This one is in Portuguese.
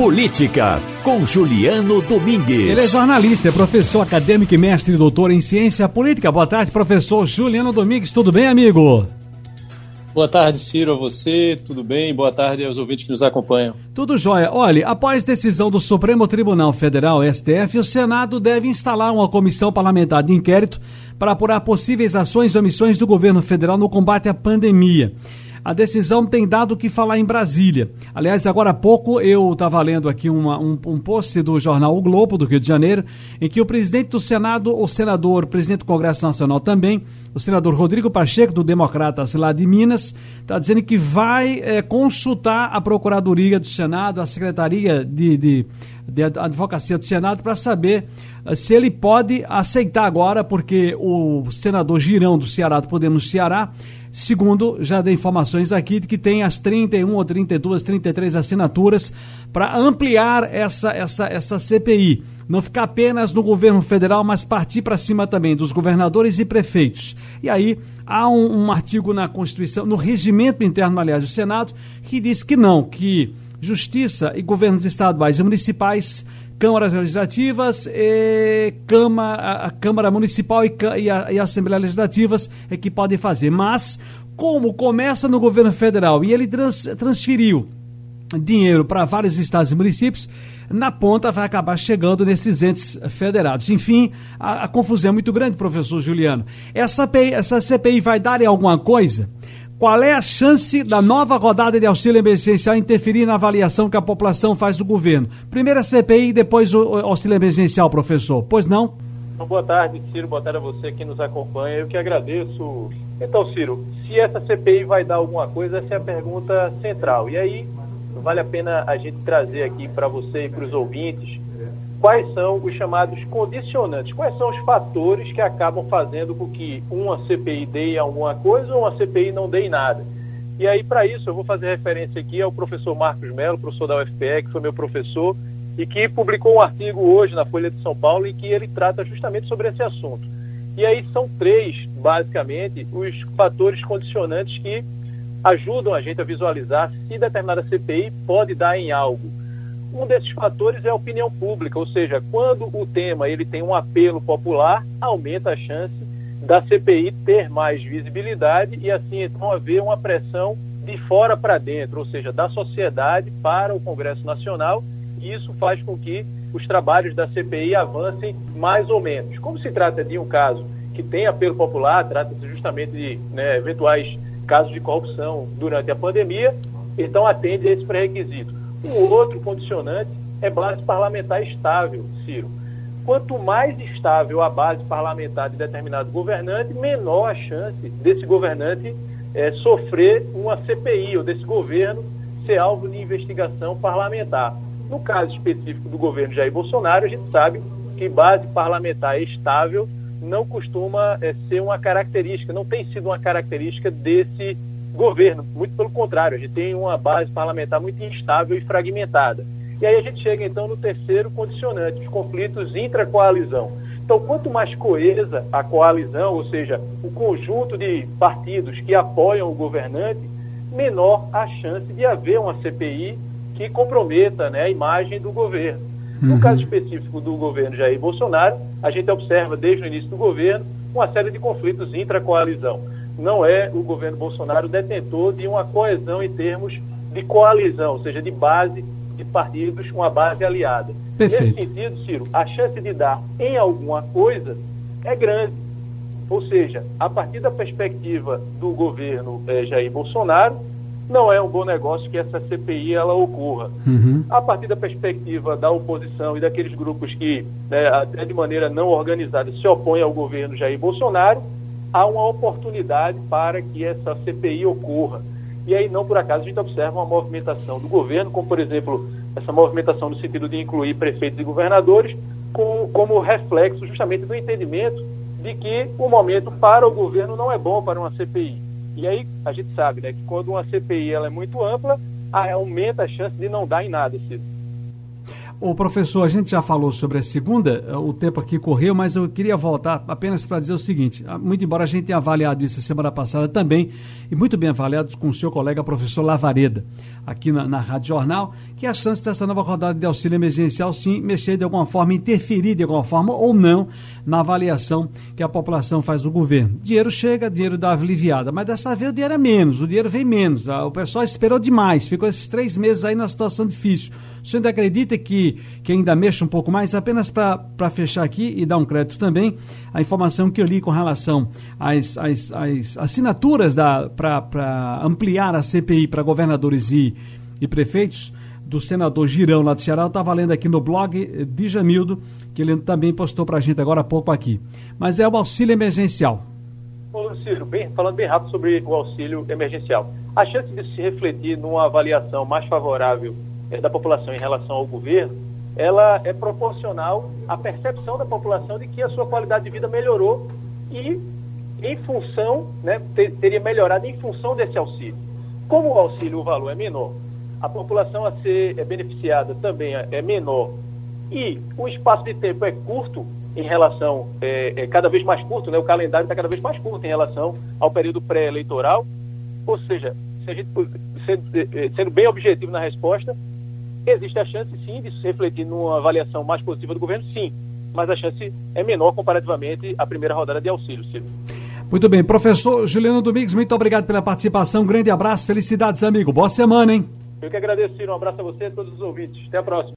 Política, com Juliano Domingues. Ele é jornalista, é professor acadêmico e mestre e doutor em ciência política. Boa tarde, professor Juliano Domingues. Tudo bem, amigo? Boa tarde, Ciro, a você, tudo bem? Boa tarde aos ouvintes que nos acompanham. Tudo jóia. Olha, após decisão do Supremo Tribunal Federal, STF, o Senado deve instalar uma comissão parlamentar de inquérito para apurar possíveis ações e omissões do governo federal no combate à pandemia. A decisão tem dado o que falar em Brasília. Aliás, agora há pouco eu estava lendo aqui uma, um, um post do jornal O Globo, do Rio de Janeiro, em que o presidente do Senado, o senador, presidente do Congresso Nacional também, o senador Rodrigo Pacheco, do Democratas lá de Minas, está dizendo que vai é, consultar a Procuradoria do Senado, a Secretaria de, de, de Advocacia do Senado, para saber eh, se ele pode aceitar agora, porque o senador Girão do Ceará, do Podemos Ceará, Segundo, já dei informações aqui de que tem as 31 ou 32, 33 assinaturas para ampliar essa, essa, essa CPI. Não ficar apenas no governo federal, mas partir para cima também dos governadores e prefeitos. E aí há um, um artigo na Constituição, no regimento interno, aliás, do Senado, que diz que não, que justiça e governos estaduais e municipais câmaras legislativas, e a Câmara Municipal e, e, a, e a Assembleia Legislativas é que podem fazer. Mas, como começa no governo federal e ele trans, transferiu dinheiro para vários estados e municípios, na ponta vai acabar chegando nesses entes federados. Enfim, a, a confusão é muito grande, professor Juliano. Essa, CPI, essa CPI vai dar em alguma coisa? Qual é a chance da nova rodada de auxílio emergencial interferir na avaliação que a população faz do governo? Primeiro a CPI e depois o auxílio emergencial, professor. Pois não? Então, boa tarde, Ciro. Boa tarde a você que nos acompanha. Eu que agradeço. Então, Ciro, se essa CPI vai dar alguma coisa, essa é a pergunta central. E aí, vale a pena a gente trazer aqui para você e para os ouvintes quais são os chamados condicionantes, quais são os fatores que acabam fazendo com que uma CPI dê alguma coisa ou uma CPI não dê nada. E aí, para isso, eu vou fazer referência aqui ao professor Marcos Melo, professor da UFPE, que foi meu professor, e que publicou um artigo hoje na Folha de São Paulo em que ele trata justamente sobre esse assunto. E aí são três, basicamente, os fatores condicionantes que ajudam a gente a visualizar se determinada CPI pode dar em algo. Um desses fatores é a opinião pública, ou seja, quando o tema ele tem um apelo popular, aumenta a chance da CPI ter mais visibilidade e assim então haver uma pressão de fora para dentro, ou seja, da sociedade para o Congresso Nacional, e isso faz com que os trabalhos da CPI avancem mais ou menos. Como se trata de um caso que tem apelo popular, trata-se justamente de né, eventuais casos de corrupção durante a pandemia, então atende a esse pré-requisito. O outro condicionante é base parlamentar estável, Ciro. Quanto mais estável a base parlamentar de determinado governante, menor a chance desse governante é, sofrer uma CPI ou desse governo ser alvo de investigação parlamentar. No caso específico do governo Jair Bolsonaro, a gente sabe que base parlamentar estável não costuma é, ser uma característica, não tem sido uma característica desse governo. Muito pelo contrário, a gente tem uma base parlamentar muito instável e fragmentada. E aí a gente chega então no terceiro condicionante, os conflitos intra-coalizão. Então, quanto mais coesa a coalizão, ou seja, o conjunto de partidos que apoiam o governante, menor a chance de haver uma CPI que comprometa né, a imagem do governo. No uhum. caso específico do governo Jair Bolsonaro, a gente observa desde o início do governo uma série de conflitos intra-coalizão não é o governo Bolsonaro detentor de uma coesão em termos de coalizão, ou seja, de base de partidos, uma base aliada. Perfeito. Nesse sentido, Ciro, a chance de dar em alguma coisa é grande. Ou seja, a partir da perspectiva do governo eh, Jair Bolsonaro, não é um bom negócio que essa CPI ela ocorra. Uhum. A partir da perspectiva da oposição e daqueles grupos que, né, até de maneira não organizada, se opõem ao governo Jair Bolsonaro, há uma oportunidade para que essa CPI ocorra. E aí, não por acaso, a gente observa uma movimentação do governo, como, por exemplo, essa movimentação no sentido de incluir prefeitos e governadores, com, como reflexo justamente do entendimento de que o momento para o governo não é bom para uma CPI. E aí, a gente sabe né, que quando uma CPI ela é muito ampla, aumenta a chance de não dar em nada, Ciro. O professor, a gente já falou sobre a segunda, eh, o tempo aqui correu, mas eu queria voltar apenas para dizer o seguinte: ah, muito embora a gente tenha avaliado isso semana passada também, e muito bem avaliado com o seu colega professor Lavareda, aqui na, na Rádio Jornal, que a chance dessa nova rodada de auxílio emergencial sim mexer de alguma forma, interferir de alguma forma ou não na avaliação que a população faz do governo. Dinheiro chega, dinheiro dá aliviada, mas dessa vez o dinheiro é menos, o dinheiro vem menos. O pessoal esperou demais, ficou esses três meses aí na situação difícil. O senhor ainda acredita que, que ainda mexe um pouco mais? Apenas para fechar aqui e dar um crédito também, a informação que eu li com relação às, às, às assinaturas para ampliar a CPI para governadores e, e prefeitos do senador Girão lá do Ceará, eu estava lendo aqui no blog de Jamildo, que ele também postou para a gente agora há pouco aqui. Mas é o auxílio emergencial. Ô, Ciro, bem, falando bem rápido sobre o auxílio emergencial. A chance de se refletir numa avaliação mais favorável é, da população em relação ao governo, ela é proporcional à percepção da população de que a sua qualidade de vida melhorou e em função, né, ter, teria melhorado em função desse auxílio. Como o auxílio, o valor é menor, a população a ser é, beneficiada também é, menor. E o espaço de tempo é curto em relação, é, é cada vez mais curto, né? o calendário está cada vez mais curto em relação ao período pré-eleitoral, ou seja, se a gente, sendo, é, é, sendo bem objetivo na resposta, existe a chance sim de se refletir numa avaliação mais positiva do governo, sim, mas a chance é menor comparativamente à primeira rodada de auxílio, Ciro. Muito bem, professor Juliano Domingues, muito obrigado pela participação, grande abraço, felicidades, amigo, boa semana, hein? Eu que agradeço, Ciro. Um abraço a você e a todos os ouvintes. Até a próxima.